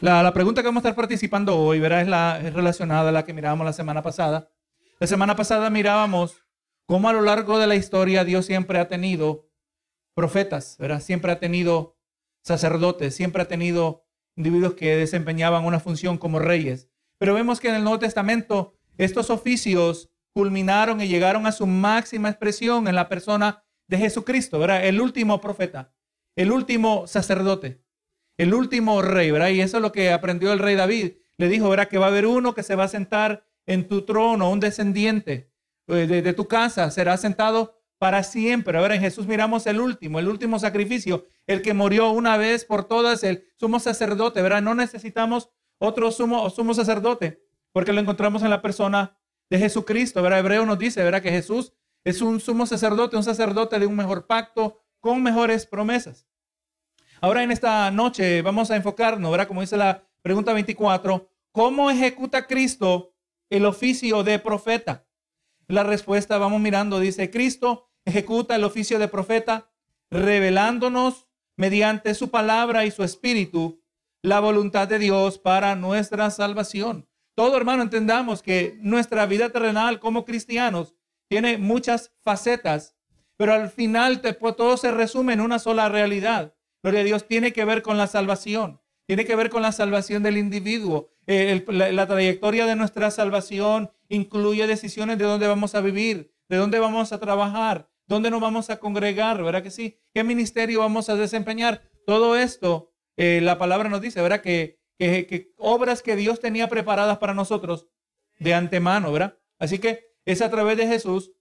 La, pregunta que vamos a estar participando hoy, ¿verdad? Es, la, relacionada a la que mirábamos la semana pasada. La semana pasada mirábamos cómo a lo largo de la historia Dios siempre ha tenido profetas, ¿verdad? Siempre ha tenido sacerdotes, siempre ha tenido individuos que desempeñaban una función como reyes. Pero vemos que en el Nuevo Testamento estos oficios culminaron y llegaron a su máxima expresión en la persona de Jesucristo, ¿verdad? El último profeta, el último sacerdote el último rey, ¿verdad? Y eso es lo que aprendió el rey David. Le dijo, ¿verdad? Que va a haber uno que se va a sentar en tu trono, un descendiente eh, de, tu casa, será sentado para siempre. Ahora en Jesús miramos el último, el último sacrificio, el que murió una vez por todas, el sumo sacerdote, ¿verdad? No necesitamos otro sumo, sacerdote, porque lo encontramos en la persona de Jesucristo, ¿verdad? Hebreo nos dice, ¿verdad? Que Jesús es un sumo sacerdote, un sacerdote de un mejor pacto, con mejores promesas. Ahora en esta noche vamos a enfocarnos, ¿verdad? Como dice la pregunta 24, ¿cómo ejecuta Cristo el oficio de profeta? La respuesta, vamos mirando, dice, Cristo ejecuta el oficio de profeta revelándonos mediante su palabra y su espíritu la voluntad de Dios para nuestra salvación. Todo hermano, entendamos que nuestra vida terrenal como cristianos tiene muchas facetas, pero al final todo se resume en una sola realidad. Gloria a Dios, tiene que ver con la salvación, tiene que ver con la salvación del individuo. Eh, la, trayectoria de nuestra salvación incluye decisiones de dónde vamos a vivir, de dónde vamos a trabajar, dónde nos vamos a congregar, ¿verdad que sí? ¿Qué ministerio vamos a desempeñar? Todo esto, eh, la palabra nos dice, ¿verdad? Que, que, obras que Dios tenía preparadas para nosotros de antemano, ¿verdad? Así que es a través de Jesús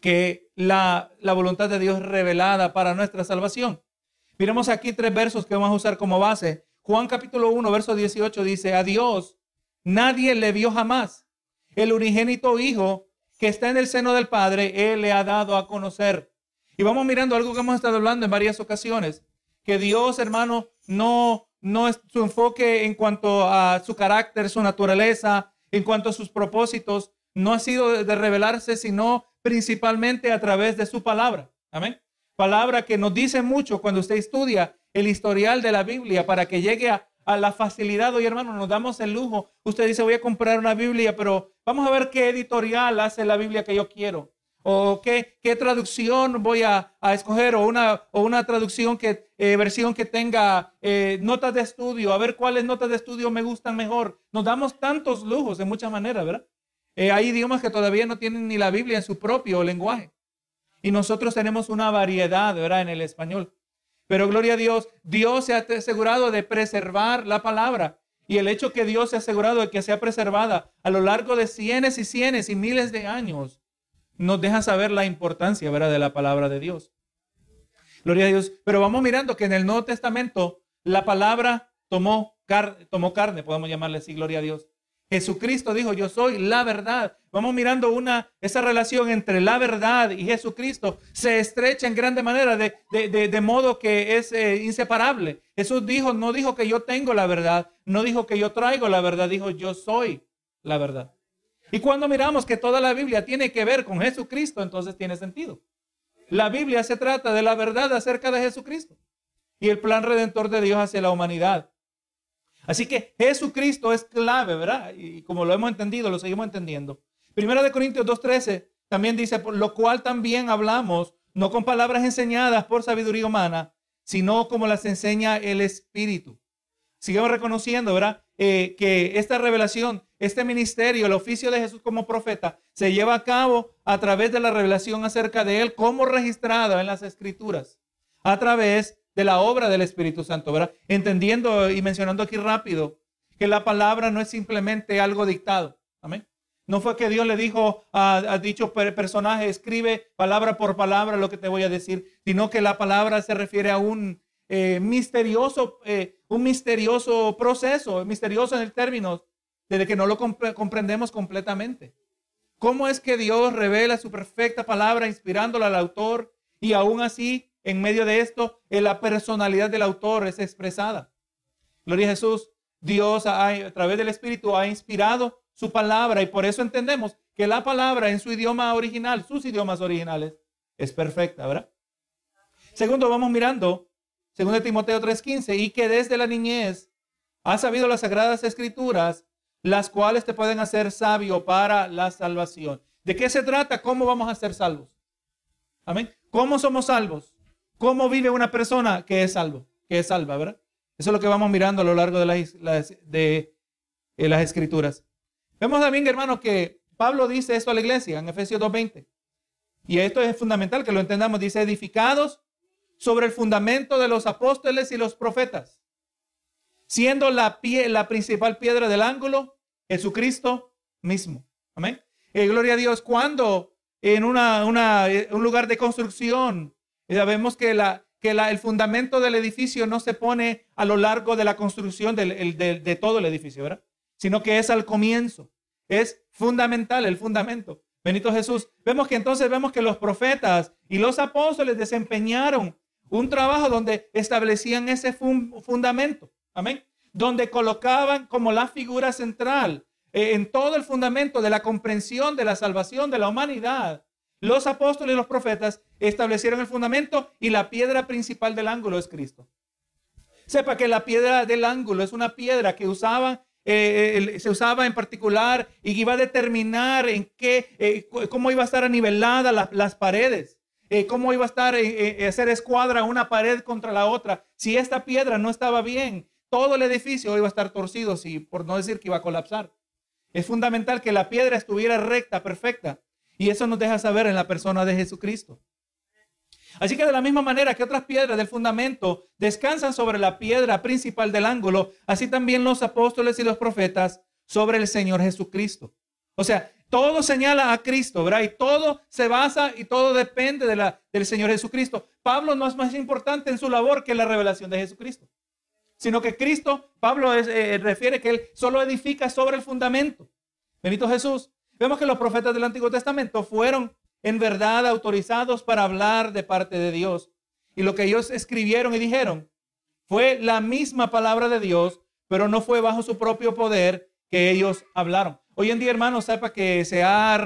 que la, la voluntad de Dios revelada para nuestra salvación. Miremos aquí tres versos que vamos a usar como base. Juan capítulo 1, verso 18 dice, a Dios nadie le vio jamás. El unigénito Hijo que está en el seno del Padre, Él le ha dado a conocer. Y vamos mirando algo que hemos estado hablando en varias ocasiones, que Dios, hermano, no, no es su enfoque en cuanto a su carácter, su naturaleza, en cuanto a sus propósitos, no ha sido de revelarse, sino principalmente a través de su palabra. Amén palabra que nos dice mucho cuando usted estudia el historial de la Biblia para que llegue a, la facilidad. Hoy, hermano, nos damos el lujo. Usted dice, voy a comprar una Biblia, pero vamos a ver qué editorial hace la Biblia que yo quiero. O qué, qué traducción voy a, escoger, o una, o una traducción que, eh, versión que tenga eh, notas de estudio, a ver cuáles notas de estudio me gustan mejor. Nos damos tantos lujos de muchas maneras, ¿verdad? Eh, hay idiomas que todavía no tienen ni la Biblia en su propio lenguaje. Y nosotros tenemos una variedad, ¿verdad? En el español. Pero gloria a Dios, Dios se ha asegurado de preservar la palabra. Y el hecho que Dios se ha asegurado de que sea preservada a lo largo de cienes y cienes y miles de años, nos deja saber la importancia, ¿verdad? De la palabra de Dios. Gloria a Dios. Pero vamos mirando que en el Nuevo Testamento la palabra tomó, tomó carne, podemos llamarle así, gloria a Dios. Jesucristo dijo, yo soy la verdad. Vamos mirando una, esa relación entre la verdad y Jesucristo se estrecha en grande manera, de, de, modo que es eh, inseparable. Jesús dijo, no dijo que yo tengo la verdad, no dijo que yo traigo la verdad, dijo yo soy la verdad. Y cuando miramos que toda la Biblia tiene que ver con Jesucristo, entonces tiene sentido. La Biblia se trata de la verdad acerca de Jesucristo y el plan redentor de Dios hacia la humanidad. Así que Jesucristo es clave, ¿verdad? Y como lo hemos entendido, lo seguimos entendiendo. Primera de Corintios 2.13 también dice, por lo cual también hablamos, no con palabras enseñadas por sabiduría humana, sino como las enseña el Espíritu. Sigamos reconociendo, ¿verdad? Eh, que esta revelación, este ministerio, el oficio de Jesús como profeta, se lleva a cabo a través de la revelación acerca de Él como registrada en las Escrituras, a través de la obra del Espíritu Santo, ¿verdad? Entendiendo y mencionando aquí rápido que la palabra no es simplemente algo dictado. Amén. No fue que Dios le dijo a, dicho personaje, escribe palabra por palabra lo que te voy a decir, sino que la palabra se refiere a un eh, misterioso, eh, un misterioso proceso, misterioso en el término, desde que no lo comprendemos completamente. ¿Cómo es que Dios revela su perfecta palabra inspirándola al autor y aún así en medio de esto, la personalidad del autor es expresada. Gloria a Jesús. Dios a, través del Espíritu ha inspirado su palabra y por eso entendemos que la palabra en su idioma original, sus idiomas originales, es perfecta, ¿verdad? Segundo, vamos mirando, segundo Timoteo 3:15, y que desde la niñez Has sabido las sagradas escrituras, las cuales te pueden hacer sabio para la salvación. ¿De qué se trata? ¿Cómo vamos a ser salvos? Amén. ¿Cómo somos salvos? ¿Cómo vive una persona que es salvo? Que es salva, ¿verdad? Eso es lo que vamos mirando a lo largo de las, eh, escrituras. Vemos también, hermanos, que Pablo dice esto a la iglesia en Efesios 2.20. Y esto es fundamental que lo entendamos. Dice, edificados sobre el fundamento de los apóstoles y los profetas, siendo la, pie, principal piedra del ángulo Jesucristo mismo. Amén. Eh, gloria a Dios. Cuando en una, eh, un lugar de construcción, sabemos que, que el fundamento del edificio no se pone a lo largo de la construcción de todo el edificio, ¿verdad? Sino que es al comienzo. Es fundamental el fundamento. Benito Jesús. Vemos que entonces vemos que los profetas y los apóstoles desempeñaron un trabajo donde establecían ese fundamento. Amén. Donde colocaban como la figura central eh, en todo el fundamento de la comprensión de la salvación de la humanidad. Los apóstoles y los profetas establecieron el fundamento y la piedra principal del ángulo es Cristo. Sepa que la piedra del ángulo es una piedra que usaban eh, se usaba en particular y iba a determinar en qué, eh, cómo iba a estar nivelada las paredes, eh, cómo iba a estar, hacer escuadra una pared contra la otra. Si esta piedra no estaba bien, todo el edificio iba a estar torcido, si, por no decir que iba a colapsar. Es fundamental que la piedra estuviera recta, perfecta. Y eso nos deja saber en la persona de Jesucristo. Así que de la misma manera que otras piedras del fundamento descansan sobre la piedra principal del ángulo, así también los apóstoles y los profetas sobre el Señor Jesucristo. O sea, todo señala a Cristo, ¿verdad? Y todo se basa y todo depende del Señor Jesucristo. Pablo no es más importante en su labor que la revelación de Jesucristo, sino que Cristo, Pablo eh, refiere que él solo edifica sobre el fundamento. Benito Jesús. Vemos que los profetas del Antiguo Testamento fueron en verdad autorizados para hablar de parte de Dios. Y lo que ellos escribieron y dijeron fue la misma palabra de Dios, pero no fue bajo su propio poder que ellos hablaron. Hoy en día, hermanos, sepa que se ha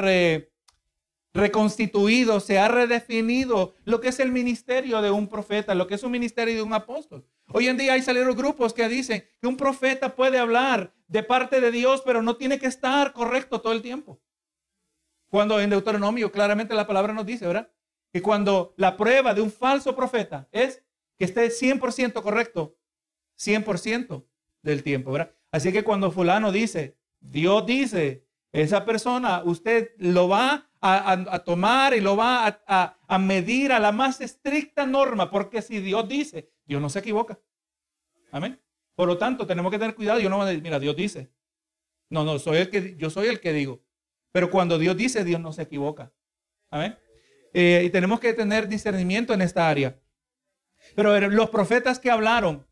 reconstituido, se ha redefinido lo que es el ministerio de un profeta, lo que es un ministerio de un apóstol. Hoy en día hay salieron grupos que dicen que un profeta puede hablar de parte de Dios, pero no tiene que estar correcto todo el tiempo. Cuando en Deuteronomio claramente la palabra nos dice, ¿verdad? Que cuando la prueba de un falso profeta es que esté 100% correcto, 100% del tiempo, ¿verdad? Así que cuando fulano dice, Dios dice, esa persona usted lo va a, tomar y lo va a, medir a la más estricta norma, porque si Dios dice, Dios no se equivoca. Amén. Por lo tanto, tenemos que tener cuidado. Yo no voy a decir, mira, Dios dice. No, no, soy el que, yo soy el que digo. Pero cuando Dios dice, Dios no se equivoca. Amén. Eh, y tenemos que tener discernimiento en esta área. Pero los profetas que hablaron,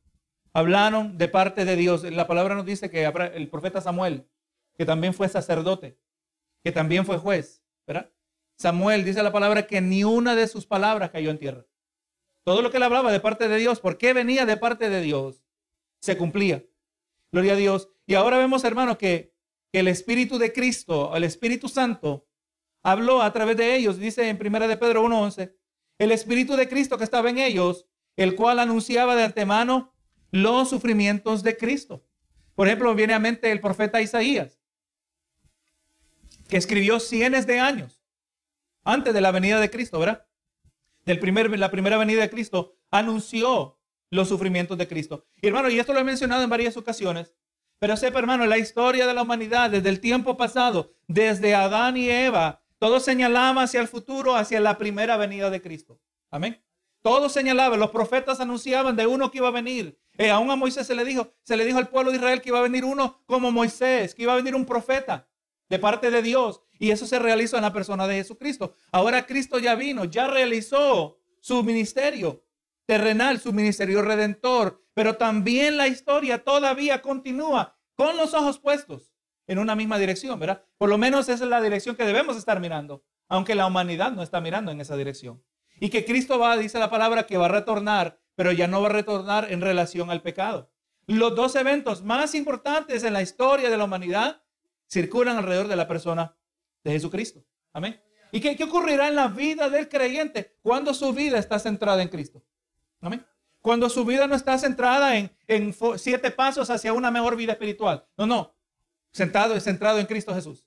hablaron de parte de Dios. La palabra nos dice que el profeta Samuel, que también fue sacerdote, que también fue juez, Samuel dice la palabra que ni una de sus palabras cayó en tierra. Todo lo que él hablaba de parte de Dios, porque venía de parte de Dios, se cumplía. Gloria a Dios. Y ahora vemos, hermanos, que que el Espíritu de Cristo, el Espíritu Santo, habló a través de ellos, dice en 1 de Pedro 1.11, el Espíritu de Cristo que estaba en ellos, el cual anunciaba de antemano los sufrimientos de Cristo. Por ejemplo, viene a mente el profeta Isaías, que escribió cientos de años antes de la venida de Cristo, ¿verdad? Del primer, la primera venida de Cristo, anunció los sufrimientos de Cristo. Y hermano, y esto lo he mencionado en varias ocasiones, pero sepa, hermano, la historia de la humanidad desde el tiempo pasado, desde Adán y Eva, todo señalaba hacia el futuro, hacia la primera venida de Cristo. Amén. Todo señalaba, los profetas anunciaban de uno que iba a venir. Eh, aún a Moisés se le dijo, se le dijo al pueblo de Israel que iba a venir uno como Moisés, que iba a venir un profeta de parte de Dios. Y eso se realizó en la persona de Jesucristo. Ahora Cristo ya vino, ya realizó su ministerio terrenal, su ministerio redentor, pero también la historia todavía continúa con los ojos puestos en una misma dirección, ¿verdad? Por lo menos esa es la dirección que debemos estar mirando, aunque la humanidad no está mirando en esa dirección. Y que Cristo va, dice la palabra, que va a retornar, pero ya no va a retornar en relación al pecado. Los dos eventos más importantes en la historia de la humanidad circulan alrededor de la persona de Jesucristo. Amén. ¿Y qué, qué ocurrirá en la vida del creyente cuando su vida está centrada en Cristo? Amén. Cuando su vida no está centrada en, en siete pasos hacia una mejor vida espiritual. No, no. Sentado y centrado en Cristo Jesús.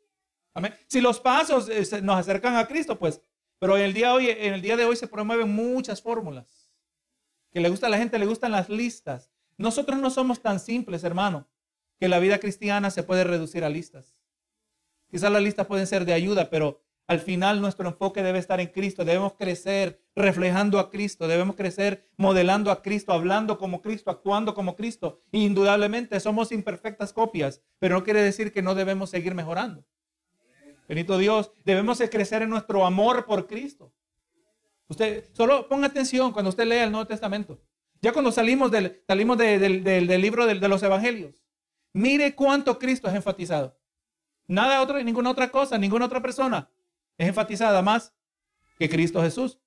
Amén. Si los pasos eh, nos acercan a Cristo, pues. Pero en el día hoy, en el día de hoy se promueven muchas fórmulas. Que le gusta a la gente, le gustan las listas. Nosotros no somos tan simples, hermano, que la vida cristiana se puede reducir a listas. Quizás las listas pueden ser de ayuda, pero al final nuestro enfoque debe estar en Cristo. Debemos crecer reflejando a Cristo. Debemos crecer modelando a Cristo, hablando como Cristo, actuando como Cristo. indudablemente somos imperfectas copias, pero no quiere decir que no debemos seguir mejorando. Benito Dios, debemos crecer en nuestro amor por Cristo. Usted solo ponga atención cuando usted lea el Nuevo Testamento. Ya cuando salimos del, salimos del, libro de, de los Evangelios, mire cuánto Cristo es enfatizado. Nada otro, ninguna otra cosa, ninguna otra persona es enfatizada más que Cristo Jesús.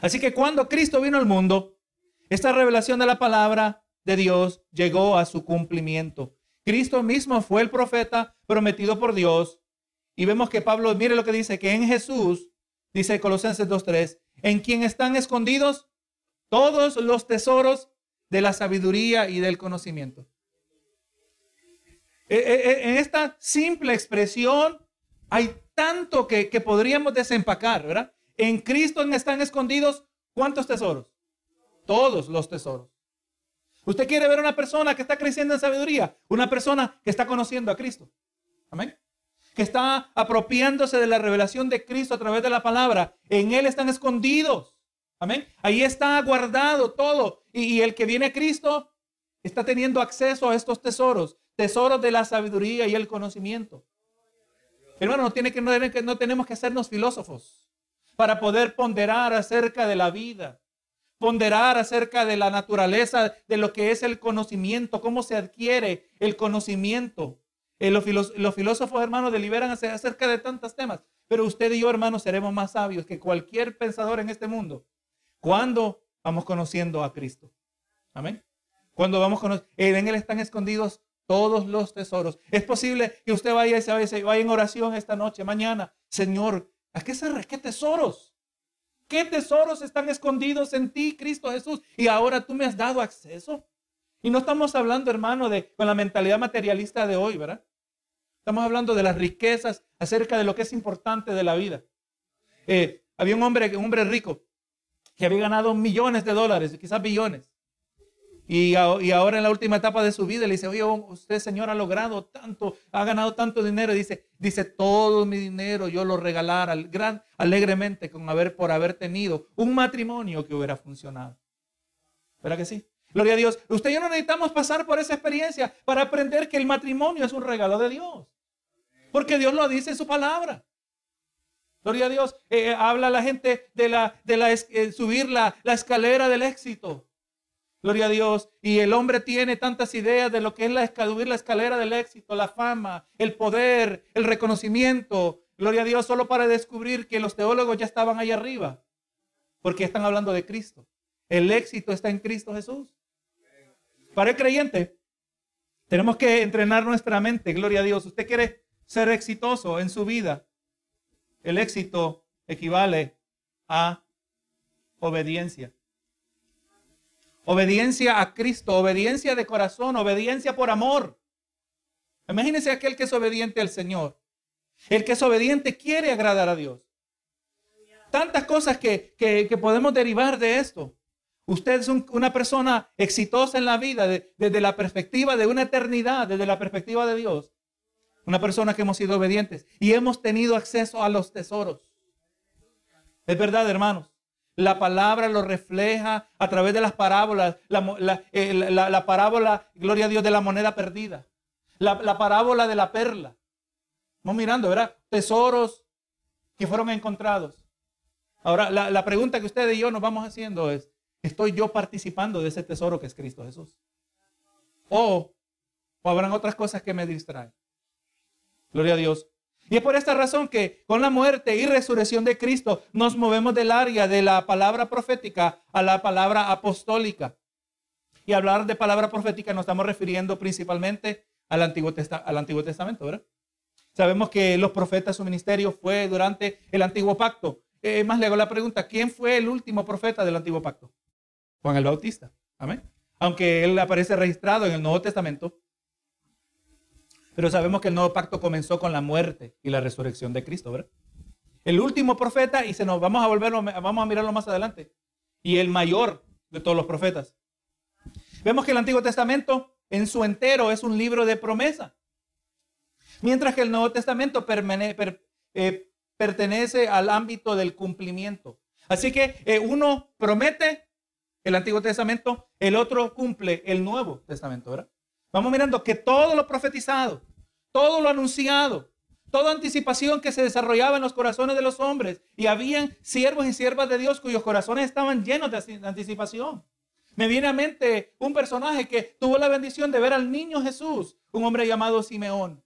Así que cuando Cristo vino al mundo, esta revelación de la palabra de Dios llegó a su cumplimiento. Cristo mismo fue el profeta prometido por Dios. Y vemos que Pablo, mire lo que dice, que en Jesús, dice Colosenses 2.3, en quien están escondidos todos los tesoros de la sabiduría y del conocimiento. E, e, e, en esta simple expresión hay tanto que, podríamos desempacar, ¿verdad? En Cristo están escondidos cuántos tesoros? Todos los tesoros. Usted quiere ver una persona que está creciendo en sabiduría, una persona que está conociendo a Cristo. Amén. Que está apropiándose de la revelación de Cristo a través de la palabra. En Él están escondidos. Amén. Ahí está guardado todo. Y, y el que viene a Cristo está teniendo acceso a estos tesoros. Tesoros de la sabiduría y el conocimiento. Hermano, no, tiene que, no, tenemos que hacernos filósofos para poder ponderar acerca de la vida, ponderar acerca de la naturaleza, de lo que es el conocimiento, cómo se adquiere el conocimiento. Eh, los, filósofos, hermanos, deliberan acerca de tantos temas, pero usted y yo, hermanos, seremos más sabios que cualquier pensador en este mundo. ¿Cuándo vamos conociendo a Cristo? Amén. Cuando vamos conociendo, en Él están escondidos todos los tesoros. Es posible que usted vaya y se vaya en oración esta noche, mañana. Señor, ¿a qué se qué tesoros? ¿Qué tesoros están escondidos en ti, Cristo Jesús? Y ahora tú me has dado acceso. Y no estamos hablando, hermano, de con la mentalidad materialista de hoy, ¿verdad? Estamos hablando de las riquezas acerca de lo que es importante de la vida. Eh, había un hombre, un hombre rico que había ganado millones de dólares, quizás billones. Y, ahora en la última etapa de su vida le dice, oye, usted señor ha logrado tanto, ha ganado tanto dinero. dice, dice, todo mi dinero yo lo regalara gran, alegremente con haber, por haber tenido un matrimonio que hubiera funcionado. ¿Verdad que sí? Gloria a Dios. Usted y yo no necesitamos pasar por esa experiencia para aprender que el matrimonio es un regalo de Dios. Porque Dios lo dice en su palabra. Gloria a Dios. Eh, habla la gente de, la, de la, eh, subir la, la escalera del éxito. Gloria a Dios. Y el hombre tiene tantas ideas de lo que es la, subir la escalera del éxito, la fama, el poder, el reconocimiento. Gloria a Dios, solo para descubrir que los teólogos ya estaban ahí arriba. Porque están hablando de Cristo. El éxito está en Cristo Jesús. Para el creyente, tenemos que entrenar nuestra mente. Gloria a Dios. Usted quiere ser exitoso en su vida. El éxito equivale a obediencia. Obediencia a Cristo, obediencia de corazón, obediencia por amor. Imagínense aquel que es obediente al Señor. El que es obediente quiere agradar a Dios. Tantas cosas que, podemos derivar de esto. Usted es una persona exitosa en la vida desde la perspectiva de una eternidad, desde la perspectiva de Dios. Una persona que hemos sido obedientes y hemos tenido acceso a los tesoros. Es verdad, hermanos. La palabra lo refleja a través de las parábolas. Eh, la, parábola, gloria a Dios, de la moneda perdida. La, parábola de la perla. Vamos mirando, ¿verdad? Tesoros que fueron encontrados. Ahora, la, pregunta que usted y yo nos vamos haciendo es, ¿estoy yo participando de ese tesoro que es Cristo Jesús? O, o habrán otras cosas que me distraen. Gloria a Dios. Y es por esta razón que con la muerte y resurrección de Cristo nos movemos del área de la palabra profética a la palabra apostólica. Y hablar de palabra profética nos estamos refiriendo principalmente al Antiguo, al Antiguo Testamento, ¿verdad? Sabemos que los profetas, su ministerio fue durante el Antiguo Pacto. Más le hago la pregunta, ¿quién fue el último profeta del Antiguo Pacto? Juan el Bautista. Amén. Aunque él aparece registrado en el Nuevo Testamento, pero sabemos que el nuevo pacto comenzó con la muerte y la resurrección de Cristo, ¿verdad? El último profeta, y se nos vamos a volverlo, vamos a mirarlo más adelante, y el mayor de todos los profetas. Vemos que el Antiguo Testamento en su entero es un libro de promesa, mientras que el Nuevo Testamento eh, pertenece al ámbito del cumplimiento. Así que eh, uno promete el Antiguo Testamento, el otro cumple el Nuevo Testamento, ¿verdad? Vamos mirando que todo lo profetizado, todo lo anunciado, toda anticipación que se desarrollaba en los corazones de los hombres y habían siervos y siervas de Dios cuyos corazones estaban llenos de anticipación. Me viene a mente un personaje que tuvo la bendición de ver al niño Jesús, un hombre llamado Simeón.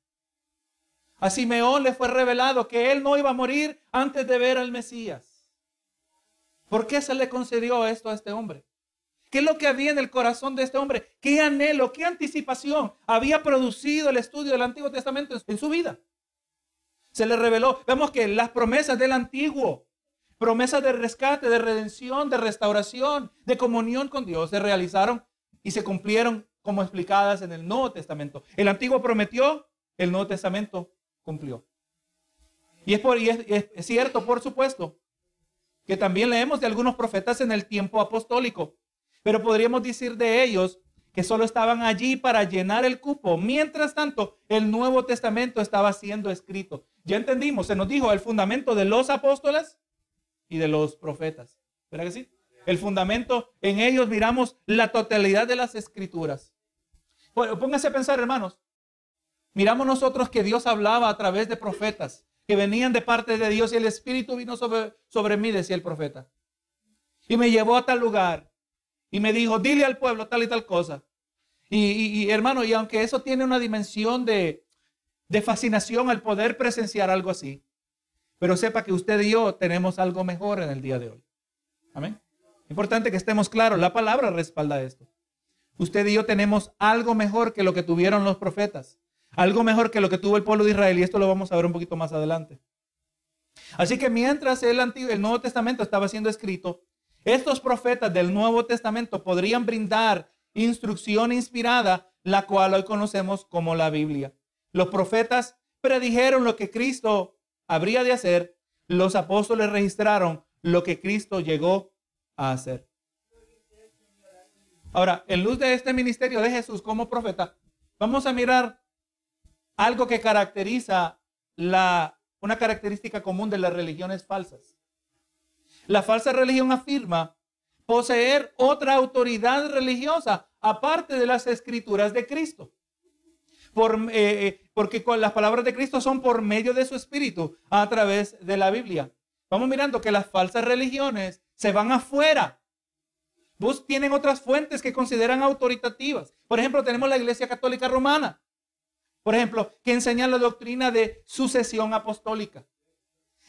A Simeón le fue revelado que él no iba a morir antes de ver al Mesías. ¿Por qué se le concedió esto a este hombre? ¿Qué es lo que había en el corazón de este hombre? ¿Qué anhelo, qué anticipación había producido el estudio del Antiguo Testamento en su vida? Se le reveló. Vemos que las promesas del Antiguo, promesas de rescate, de redención, de restauración, de comunión con Dios, se realizaron y se cumplieron como explicadas en el Nuevo Testamento. El Antiguo prometió, el Nuevo Testamento cumplió. Y es, por, cierto, por supuesto, que también leemos de algunos profetas en el tiempo apostólico pero podríamos decir de ellos que solo estaban allí para llenar el cupo. Mientras tanto, el Nuevo Testamento estaba siendo escrito. Ya entendimos, se nos dijo el fundamento de los apóstoles y de los profetas. ¿Verdad que sí? El fundamento, en ellos miramos la totalidad de las escrituras. Pónganse a pensar, hermanos. Miramos nosotros que Dios hablaba a través de profetas que venían de parte de Dios y el Espíritu vino sobre, sobre mí, decía el profeta. Y me llevó a tal lugar y me dijo, dile al pueblo tal y tal cosa. Y, hermano, y aunque eso tiene una dimensión de, fascinación al poder presenciar algo así, pero sepa que usted y yo tenemos algo mejor en el día de hoy. Amén. Importante que estemos claros, la palabra respalda esto. Usted y yo tenemos algo mejor que lo que tuvieron los profetas, algo mejor que lo que tuvo el pueblo de Israel, y esto lo vamos a ver un poquito más adelante. Así que mientras el, Antiguo, el Nuevo Testamento estaba siendo escrito, estos profetas del Nuevo Testamento podrían brindar instrucción inspirada, la cual hoy conocemos como la Biblia. Los profetas predijeron lo que Cristo habría de hacer, los apóstoles registraron lo que Cristo llegó a hacer. Ahora, en luz de este ministerio de Jesús como profeta, vamos a mirar algo que caracteriza la, una característica común de las religiones falsas. La falsa religión afirma poseer otra autoridad religiosa aparte de las escrituras de Cristo. Eh, eh, porque con las palabras de Cristo son por medio de su espíritu a través de la Biblia. Vamos mirando que las falsas religiones se van afuera. Vos tienen otras fuentes que consideran autoritativas. Por ejemplo, tenemos la Iglesia Católica Romana. Por ejemplo, que enseña la doctrina de sucesión apostólica.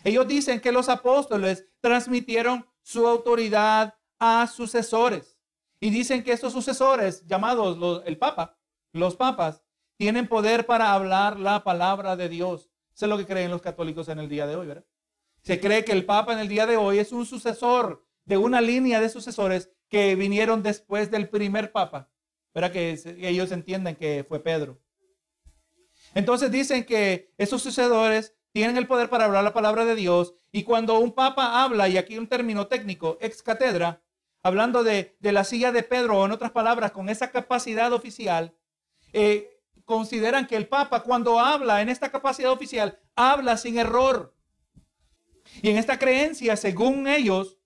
Ellos dicen que los apóstoles transmitieron su autoridad a sucesores. Y dicen que estos sucesores, llamados el Papa, los papas, tienen poder para hablar la palabra de Dios. Eso es lo que creen los católicos en el día de hoy, ¿verdad? Se cree que el Papa en el día de hoy es un sucesor de una línea de sucesores que vinieron después del primer Papa. ¿Verdad? Que ellos entienden que fue Pedro. Entonces dicen que esos sucesores tienen el poder para hablar la palabra de Dios. Y cuando un papa habla, y aquí un término técnico, ex cátedra, hablando de, la silla de Pedro, o en otras palabras, con esa capacidad oficial, eh, consideran que el papa cuando habla en esta capacidad oficial, habla sin error. Y en esta creencia, según ellos,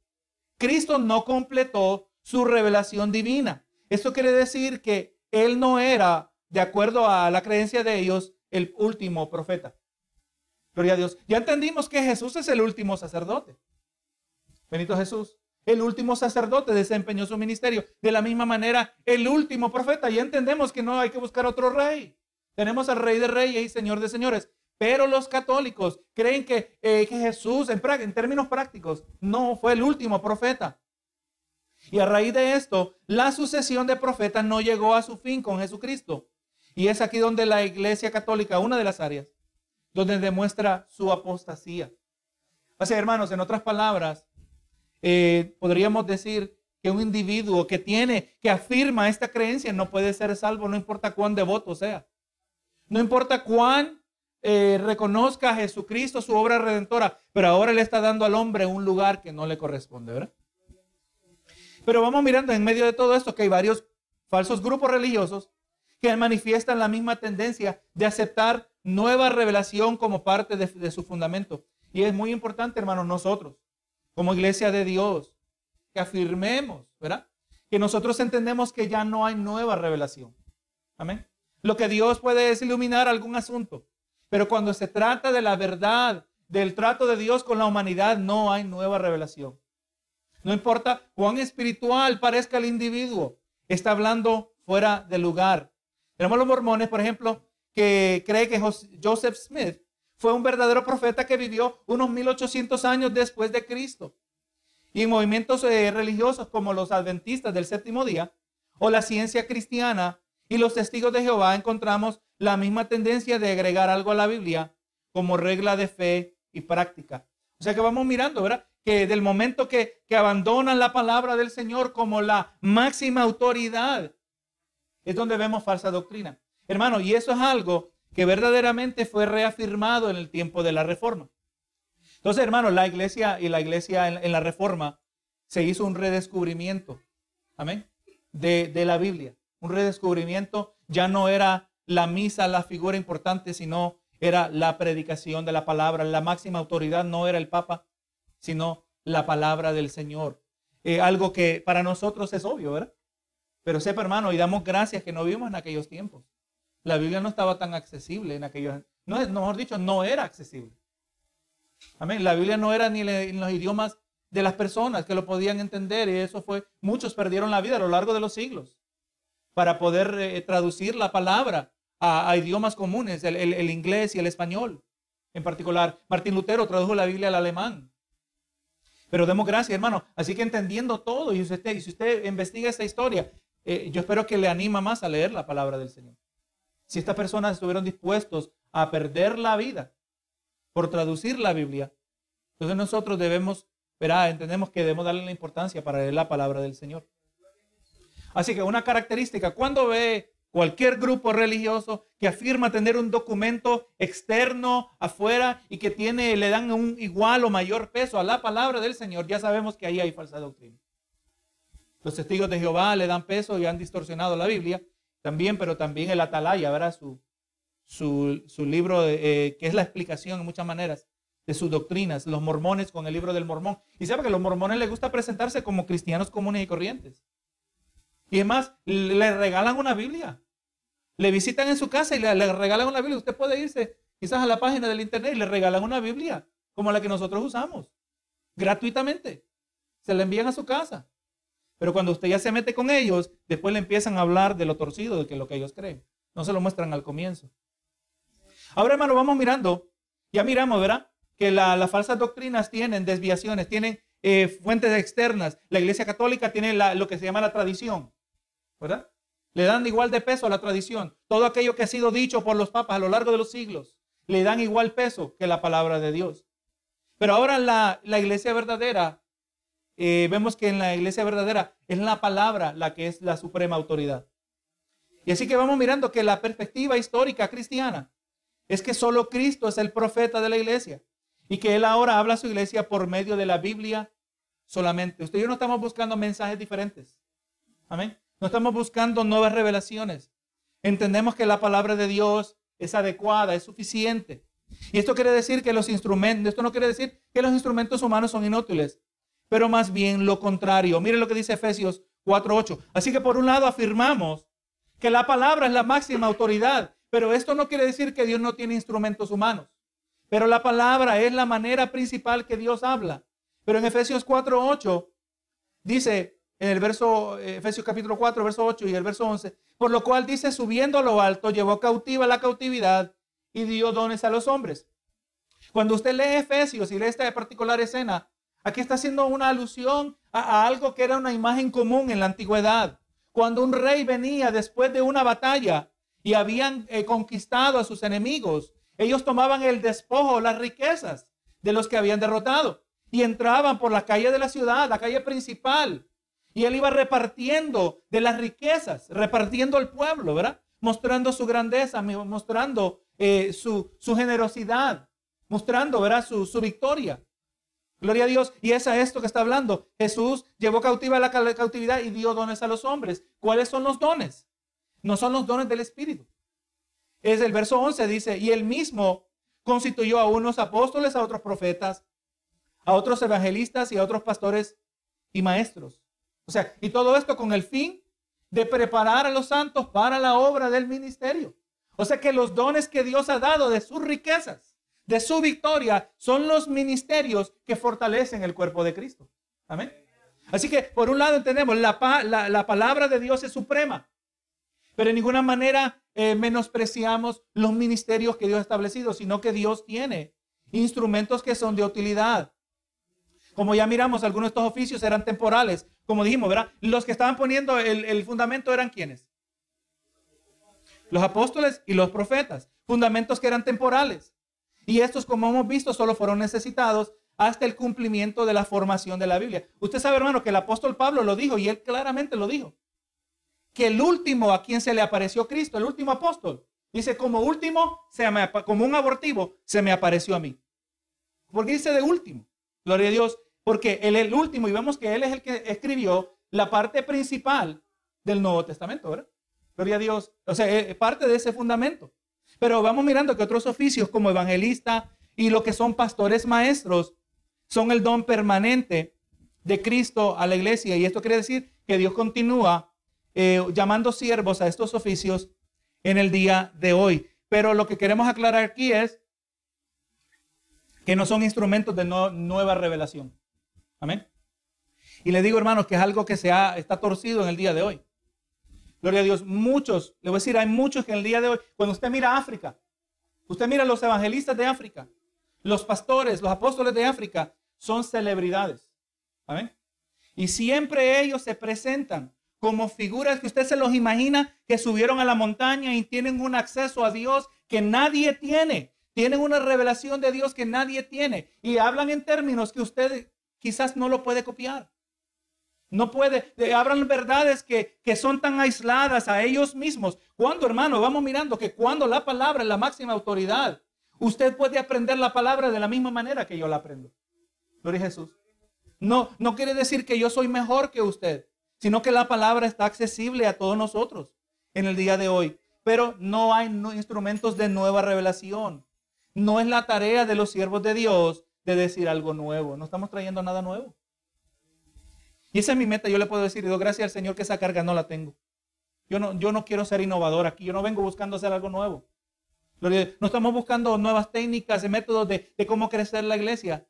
Cristo no completó su revelación divina. Esto quiere decir que él no era, de acuerdo a la creencia de ellos, el último profeta. Gloria a Dios. Ya entendimos que Jesús es el último sacerdote. Benito Jesús. El último sacerdote desempeñó su ministerio. De la misma manera, el último profeta. Ya entendemos que no hay que buscar otro rey. Tenemos al rey de reyes y señor de señores. Pero los católicos creen que, eh, Jesús, en, en términos prácticos, no fue el último profeta. Y a raíz de esto, la sucesión de profetas no llegó a su fin con Jesucristo. Y es aquí donde la Iglesia Católica, una de las áreas, donde demuestra su apostasía. O sea, hermanos, en otras palabras, eh, podríamos decir que un individuo que tiene, que afirma esta creencia no puede ser salvo, no importa cuán devoto sea. No importa cuán eh, reconozca a Jesucristo su obra redentora, pero ahora le está dando al hombre un lugar que no le corresponde, ¿verdad? Pero vamos mirando en medio de todo esto que hay varios falsos grupos religiosos que manifiestan la misma tendencia de aceptar nueva revelación como parte de, su fundamento. Y es muy importante, hermanos, nosotros, como iglesia de Dios, que afirmemos, ¿verdad? Que nosotros entendemos que ya no hay nueva revelación. Amén. Lo que Dios puede es iluminar algún asunto, pero cuando se trata de la verdad, del trato de Dios con la humanidad, no hay nueva revelación. No importa cuán espiritual parezca el individuo, está hablando fuera de lugar. Tenemos los mormones, por ejemplo, que cree que Joseph Smith fue un verdadero profeta que vivió unos 1800 años después de Cristo. Y en movimientos eh, religiosos como los adventistas del séptimo día o la ciencia cristiana y los testigos de Jehová encontramos la misma tendencia de agregar algo a la Biblia como regla de fe y práctica. O sea que vamos mirando, ¿verdad? Que del momento que, que abandonan la palabra del Señor como la máxima autoridad, es donde vemos falsa doctrina. Hermano, y eso es algo que verdaderamente fue reafirmado en el tiempo de la reforma. Entonces, hermano, la iglesia y la iglesia en, la reforma se hizo un redescubrimiento, amén, de, de la Biblia. Un redescubrimiento ya no era la misa la figura importante, sino era la predicación de la palabra. La máxima autoridad no era el Papa, sino la palabra del Señor. Eh, algo que para nosotros es obvio, ¿verdad? Pero sepa, hermano, y damos gracias que no vivimos en aquellos tiempos. La Biblia no estaba tan accesible en aquellos, no, mejor dicho, no era accesible. Amén. La Biblia no era ni en los idiomas de las personas que lo podían entender y eso fue, muchos perdieron la vida a lo largo de los siglos para poder eh, traducir la palabra a, idiomas comunes, el, inglés y el español. En particular, Martín Lutero tradujo la Biblia al alemán. Pero demos gracias, hermano. Así que entendiendo todo, y si usted, si usted investiga esta historia, eh, yo espero que le anima más a leer la palabra del Señor. Si estas personas estuvieron dispuestos a perder la vida por traducir la Biblia, entonces nosotros debemos, verá, entendemos que debemos darle la importancia para leer la palabra del Señor. Así que una característica, cuando ve cualquier grupo religioso que afirma tener un documento externo afuera y que tiene, le dan un igual o mayor peso a la palabra del Señor, ya sabemos que ahí hay falsa doctrina. Los testigos de Jehová le dan peso y han distorsionado la Biblia también, pero también el Atalaya, ¿verdad? Su, su, libro, eh, que es la explicación en muchas maneras de sus doctrinas, los mormones con el libro del mormón. Y sabe que a los mormones les gusta presentarse como cristianos comunes y corrientes. Y además, le regalan una Biblia. Le visitan en su casa y le, regalan una Biblia. Usted puede irse quizás a la página del internet y le regalan una Biblia como la que nosotros usamos, gratuitamente. Se la envían a su casa. Pero cuando usted ya se mete con ellos, después le empiezan a hablar de lo torcido, de que lo que ellos creen. No se lo muestran al comienzo. Ahora, hermano, vamos mirando. Ya miramos, ¿verdad? Que las falsas doctrinas tienen desviaciones, tienen eh, fuentes externas. La Iglesia Católica tiene lo que se llama la tradición. ¿verdad? Le dan igual de peso a la tradición. Todo aquello que ha sido dicho por los papas a lo largo de los siglos, le dan igual peso que la palabra de Dios. Pero ahora la, la iglesia verdadera, eh, vemos que en la iglesia verdadera es la palabra la que es la suprema autoridad. Y así que vamos mirando que la perspectiva histórica cristiana es que solo Cristo es el profeta de la iglesia y que Él ahora habla a su iglesia por medio de la Biblia solamente. Usted y yo no estamos buscando mensajes diferentes. Amén. No estamos buscando nuevas revelaciones. Entendemos que la palabra de Dios es adecuada, es suficiente. Y esto quiere decir que los instrumentos, esto no quiere decir que los instrumentos humanos son inútiles, pero más bien lo contrario. Miren lo que dice Efesios 4:8. Así que por un lado afirmamos que la palabra es la máxima autoridad, pero esto no quiere decir que Dios no tiene instrumentos humanos. Pero la palabra es la manera principal que Dios habla. Pero en Efesios 4:8 dice, en el verso, eh, Efesios capítulo 4, verso 8 y el verso 11, por lo cual dice, subiendo a lo alto, llevó cautiva la cautividad y dio dones a los hombres. Cuando usted lee Efesios y lee esta particular escena, aquí está haciendo una alusión a, algo que era una imagen común en la antigüedad. Cuando un rey venía después de una batalla y habían eh, conquistado a sus enemigos, ellos tomaban el despojo, las riquezas de los que habían derrotado y entraban por la calle de la ciudad, la calle principal, Y él iba repartiendo de las riquezas, repartiendo al pueblo, ¿verdad? Mostrando su grandeza, mostrando eh, su, generosidad, mostrando, ¿verdad? Su, su victoria. Gloria a Dios. Y es a esto que está hablando. Jesús llevó cautiva la cautividad y dio dones a los hombres. ¿Cuáles son los dones? No son los dones del Espíritu. Es el verso 11, dice, y él mismo constituyó a unos apóstoles, a otros profetas, a otros evangelistas y a otros pastores y maestros. O sea, y todo esto con el fin de preparar a los santos para la obra del ministerio. O sea que los dones que Dios ha dado de sus riquezas, de su victoria, son los ministerios que fortalecen el cuerpo de Cristo. Amén. Así que por un lado entendemos, la, la, palabra de Dios es suprema, pero en ninguna manera eh, menospreciamos los ministerios que Dios ha establecido, sino que Dios tiene instrumentos que son de utilidad. Como ya miramos, algunos de estos oficios eran temporales. Como dijimos, ¿verdad? Los que estaban poniendo el, fundamento eran quienes? Los apóstoles y los profetas. Fundamentos que eran temporales. Y estos, como hemos visto, solo fueron necesitados hasta el cumplimiento de la formación de la Biblia. Usted sabe, hermano, que el apóstol Pablo lo dijo y él claramente lo dijo. Que el último a quien se le apareció Cristo, el último apóstol, dice, como último, se como un abortivo, se me apareció a mí. ¿Por qué dice de último? Gloria a Dios, porque él es el último y vemos que él es el que escribió la parte principal del Nuevo Testamento, ¿verdad? Gloria a Dios. O sea, es parte de ese fundamento. Pero vamos mirando que otros oficios como evangelista y lo que son pastores maestros son el don permanente de Cristo a la iglesia. Y esto quiere decir que Dios continúa eh, llamando siervos a estos oficios en el día de hoy. Pero lo que queremos aclarar aquí es que no son instrumentos de nueva revelación. Amén. Y le digo, hermanos, que es algo que se está torcido en el día de hoy. Gloria a Dios. Muchos, le voy a decir, hay muchos que en el día de hoy, cuando usted mira África, usted mira los evangelistas de África, los pastores, los apóstoles de África, son celebridades. Amén. Y siempre ellos se presentan como figuras que usted se los imagina que subieron a la montaña y tienen un acceso a Dios que nadie tiene. Tienen una revelación de Dios que nadie tiene y hablan en términos que usted quizás no lo puede copiar. No puede, hablan verdades que, que son tan aisladas a ellos mismos. Cuando, hermano, vamos mirando que cuando la palabra es la máxima autoridad, usted puede aprender la palabra de la misma manera que yo la aprendo. Gloria a Jesús. No, no quiere decir que yo soy mejor que usted, sino que la palabra está accesible a todos nosotros en el día de hoy. Pero no hay instrumentos de nueva revelación. No es la tarea de los siervos de Dios de decir algo nuevo. No estamos trayendo nada nuevo. Y esa es mi meta. Yo le puedo decir, doy gracias al Señor que esa carga no la tengo. Yo no, yo no quiero ser innovador aquí. Yo no vengo buscando hacer algo nuevo. No estamos buscando nuevas técnicas y métodos de, de cómo crecer la iglesia.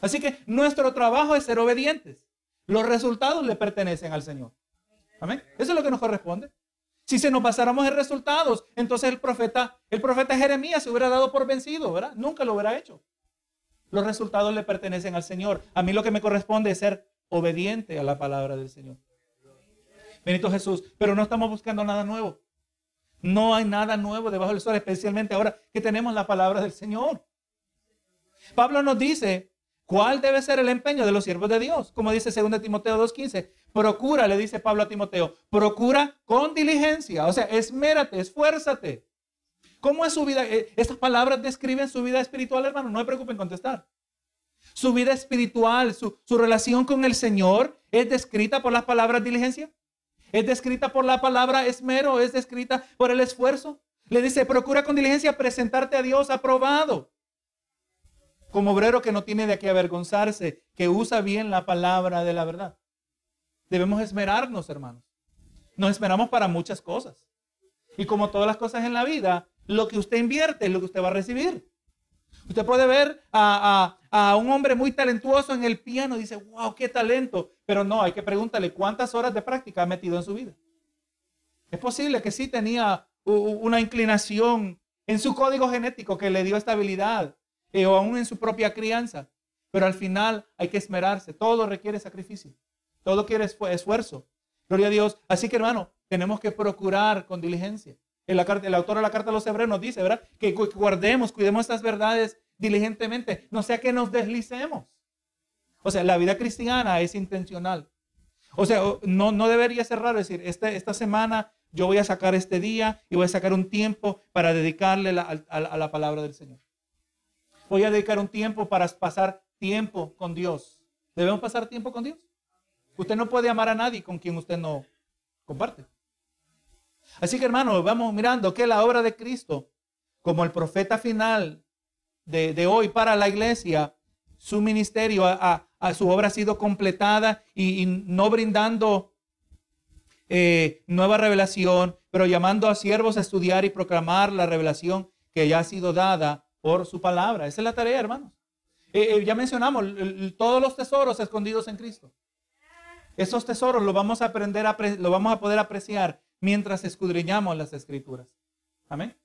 Así que nuestro trabajo es ser obedientes. Los resultados le pertenecen al Señor. Amén. Eso es lo que nos corresponde. Si se nos basáramos en resultados, entonces el profeta, el profeta Jeremías se hubiera dado por vencido, ¿verdad? Nunca lo hubiera hecho. Los resultados le pertenecen al Señor. A mí lo que me corresponde es ser obediente a la palabra del Señor. Benito Jesús. Pero no estamos buscando nada nuevo. No hay nada nuevo debajo del sol, especialmente ahora que tenemos la palabra del Señor. Pablo nos dice cuál debe ser el empeño de los siervos de Dios. Como dice 2 Timoteo 2.15. Procura, le dice Pablo a Timoteo, procura con diligencia. O sea, esmérate, esfuérzate. ¿Cómo es su vida? Eh, estas palabras describen su vida espiritual, hermano. No me preocupen contestar. Su vida espiritual, su, relación con el Señor es descrita por las palabras diligencia. Es descrita por la palabra esmero. Es descrita por el esfuerzo. Le dice, procura con diligencia presentarte a Dios aprobado. Como obrero que no tiene de qué avergonzarse, que usa bien la palabra de la verdad. Debemos esmerarnos, hermanos. Nos esperamos para muchas cosas. Y como todas las cosas en la vida, lo que usted invierte es lo que usted va a recibir. Usted puede ver a, un hombre muy talentuoso en el piano dice, wow, qué talento. Pero no, hay que preguntarle cuántas horas de práctica ha metido en su vida. Es posible que sí tenía una inclinación en su código genético que le dio estabilidad eh, o aún en su propia crianza. Pero al final hay que esmerarse. Todo requiere sacrificio. Todo quiere esfuerzo. Gloria a Dios. Así que hermano, tenemos que procurar con diligencia. El, el autor de la carta a los hebreos nos dice, ¿verdad? Que guardemos, cuidemos estas verdades diligentemente, no sea que nos deslicemos. O sea, la vida cristiana es intencional. O sea, no, no debería ser raro decir, este, esta semana yo voy a sacar este día y voy a sacar un tiempo para dedicarle a, la palabra del Señor. Voy a dedicar un tiempo para pasar tiempo con Dios. ¿Debemos pasar tiempo con Dios? Usted no puede amar a nadie con quien usted no comparte. Así que hermanos, vamos mirando que la obra de Cristo, como el profeta final de, hoy para la iglesia, su ministerio, a, su obra ha sido completada y no brindando eh, nueva revelación, pero llamando a siervos a estudiar y proclamar la revelación que ya ha sido dada por su palabra. Esa es la tarea, hermanos. Eh, eh, ya mencionamos todos los tesoros escondidos en Cristo. Esos tesoros los vamos a aprender, a lo vamos a poder apreciar mientras escudriñamos las escrituras. Amén.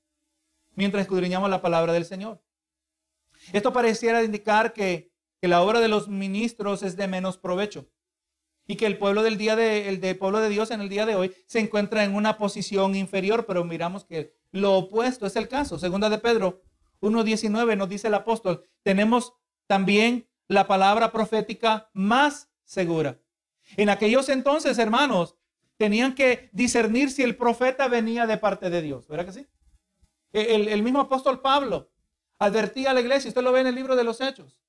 Mientras escudriñamos la palabra del Señor. Esto pareciera indicar que, que la obra de los ministros es de menos provecho y que el pueblo del día de, el pueblo de Dios en el día de hoy se encuentra en una posición inferior, pero miramos que lo opuesto es el caso. Segunda de Pedro 1.19 nos dice el apóstol, tenemos también la palabra profética más segura. En aquellos entonces, hermanos, tenían que discernir si el profeta venía de parte de Dios. ¿Verdad que sí? El, el mismo apóstol Pablo advertía a la iglesia, usted lo ve en el libro de los Hechos.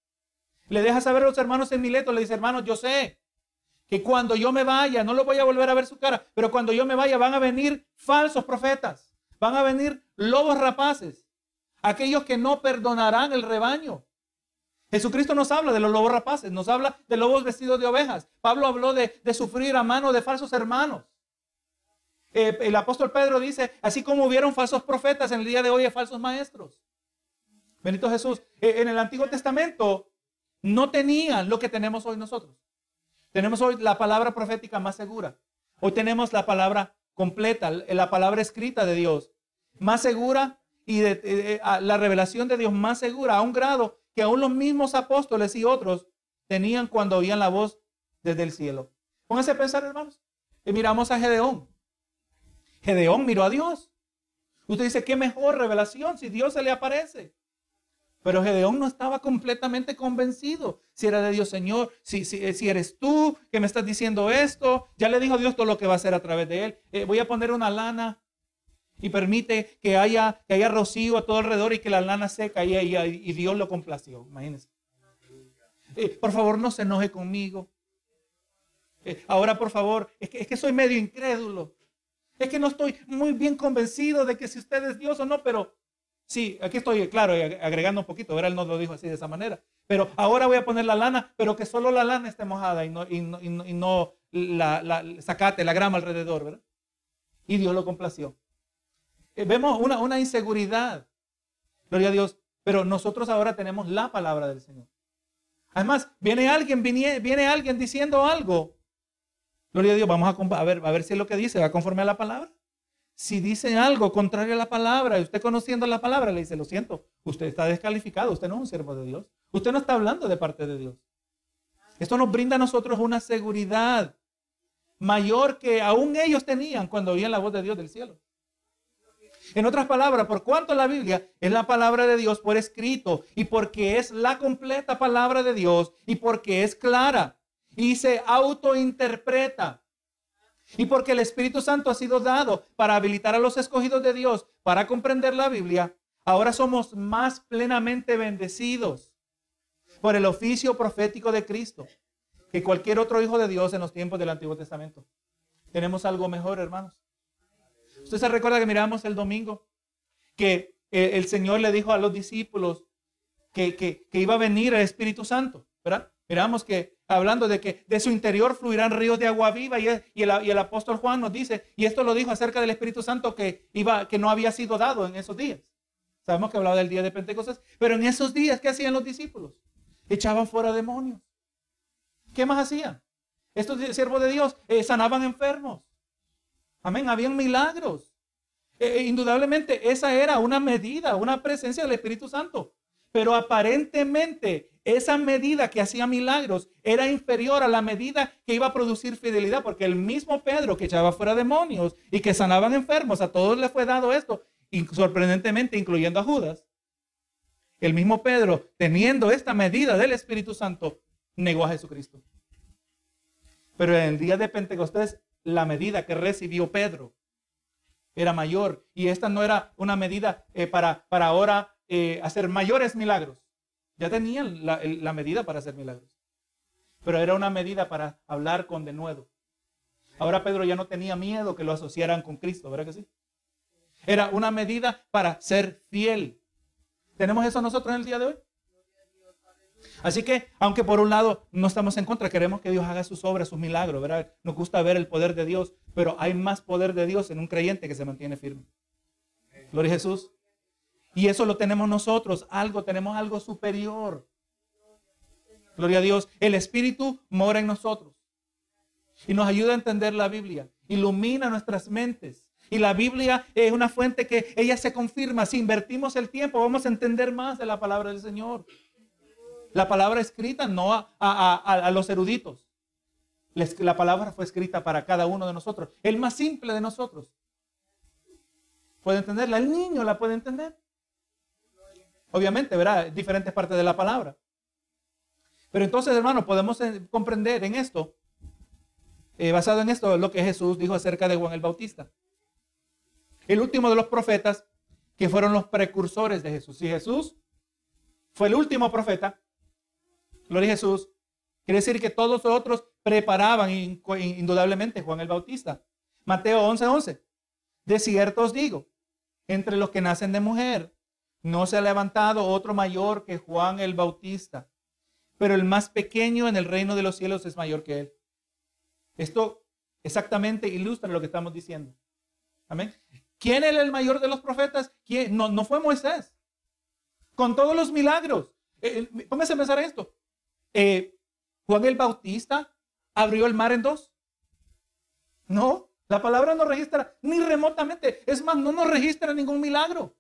Le deja saber a los hermanos en Mileto, le dice, hermanos, yo sé que cuando yo me vaya, no lo voy a volver a ver su cara, pero cuando yo me vaya van a venir falsos profetas, van a venir lobos rapaces, aquellos que no perdonarán el rebaño. Jesucristo nos habla de los lobos rapaces, nos habla de lobos vestidos de ovejas. Pablo habló de, sufrir a mano de falsos hermanos. Eh, el apóstol Pedro dice, así como hubieron falsos profetas en el día de hoy, hay falsos maestros. Benito Jesús, eh, en el Antiguo Testamento no tenían lo que tenemos hoy nosotros. Tenemos hoy la palabra profética más segura. Hoy tenemos la palabra completa, la palabra escrita de Dios más segura y de, la revelación de Dios más segura a un grado que aún los mismos apóstoles y otros tenían cuando oían la voz desde el cielo. Pónganse a pensar, hermanos. Y miramos a Gedeón. Gedeón miró a Dios. Usted dice, qué mejor revelación si Dios se le aparece. Pero Gedeón no estaba completamente convencido si era de Dios, Señor, si, si, si, eres tú que me estás diciendo esto. Ya le dijo Dios todo lo que va a hacer a través de él. Eh, voy a poner una lana y permite que haya, que haya rocío a todo alrededor y que la lana seca y, y, y Dios lo complació. Imagínense. Eh, por favor, no se enoje conmigo. Eh, ahora, por favor, es que, es que soy medio incrédulo. Es que no estoy muy bien convencido de que si usted es Dios o no, pero Sí, aquí estoy, claro, agregando un poquito, ¿verdad? Él no lo dijo así de esa manera. Pero ahora voy a poner la lana, pero que solo la lana esté mojada y no, y no, la, la, sacate, la grama alrededor, ¿verdad? Y Dios lo complació. Eh, vemos una, una inseguridad, gloria a Dios, pero nosotros ahora tenemos la palabra del Señor. Además, viene alguien, viene, viene alguien diciendo algo. Gloria a Dios, vamos a, a, ver, a ver si es lo que dice, va conforme a la palabra. Si dicen algo contrario a la palabra, y usted conociendo la palabra le dice, lo siento, usted está descalificado, usted no es un siervo de Dios. Usted no está hablando de parte de Dios. Esto nos brinda a nosotros una seguridad mayor que aún ellos tenían cuando oían la voz de Dios del cielo. En otras palabras, por cuanto la Biblia es la palabra de Dios por escrito y porque es la completa palabra de Dios y porque es clara y se autointerpreta y porque el Espíritu Santo ha sido dado para habilitar a los escogidos de Dios para comprender la Biblia, ahora somos más plenamente bendecidos por el oficio profético de Cristo que cualquier otro hijo de Dios en los tiempos del Antiguo Testamento. Tenemos algo mejor, hermanos. Usted se recuerda que miramos el domingo que eh, el Señor le dijo a los discípulos que, que iba a venir el Espíritu Santo, ¿verdad? Miramos que hablando de que de su interior fluirán ríos de agua viva y, el, apóstol Juan nos dice, y esto lo dijo acerca del Espíritu Santo que, iba, que no había sido dado en esos días. Sabemos que hablaba del día de Pentecostés, pero en esos días, ¿qué hacían los discípulos? Echaban fuera demonios. ¿Qué más hacían? Estos siervos de Dios eh, sanaban enfermos. Amén, habían milagros. Eh, eh, indudablemente esa era una medida, una presencia del Espíritu Santo. Pero aparentemente esa medida que hacía milagros era inferior a la medida que iba a producir fidelidad, porque el mismo Pedro que echaba fuera demonios y que sanaban enfermos, a todos le fue dado esto, sorprendentemente incluyendo a Judas. El mismo Pedro, teniendo esta medida del Espíritu Santo, negó a Jesucristo. Pero en el día de Pentecostés, la medida que recibió Pedro era mayor. Y esta no era una medida eh, para, para ahora eh, hacer mayores milagros. Ya tenían la, medida para hacer milagros. Pero era una medida para hablar con denuedo. Ahora Pedro ya no tenía miedo que lo asociaran con Cristo, ¿verdad que sí? Era una medida para ser fiel. ¿Tenemos eso nosotros en el día de hoy? Así que, aunque por un lado no estamos en contra, queremos que Dios haga sus obras, sus milagros, ¿verdad? Nos gusta ver el poder de Dios, pero hay más poder de Dios en un creyente que se mantiene firme. Gloria a Jesús. Y eso lo tenemos nosotros, algo, tenemos algo superior. Gloria a Dios. El Espíritu mora en nosotros y nos ayuda a entender la Biblia, ilumina nuestras mentes. Y la Biblia es una fuente que ella se confirma. Si invertimos el tiempo, vamos a entender más de la palabra del Señor. La palabra escrita no a, los eruditos. La palabra fue escrita para cada uno de nosotros. El más simple de nosotros. ¿Puede entenderla? El niño la puede entender. Obviamente, verá diferentes partes de la palabra. Pero entonces, hermano, podemos eh, comprender en esto eh, basado en esto, lo que Jesús dijo acerca de Juan el Bautista. El último de los profetas que fueron los precursores de Jesús. Si Jesús fue el último profeta, gloria a Jesús, quiere decir que todos los otros preparaban indudablemente Juan el Bautista. Mateo 11:11. 11. De cierto os digo, entre los que nacen de mujer, no se ha levantado otro mayor que Juan el Bautista, pero el más pequeño en el reino de los cielos es mayor que él. Esto exactamente ilustra lo que estamos diciendo. Amén. ¿Quién era el mayor de los profetas? ¿Quién? No, no fue Moisés. Con todos los milagros. Eh, eh, póngase a pensar esto. Eh, Juan el Bautista abrió el mar en dos. No, la palabra no registra ni remotamente. Es más, no nos registra ningún milagro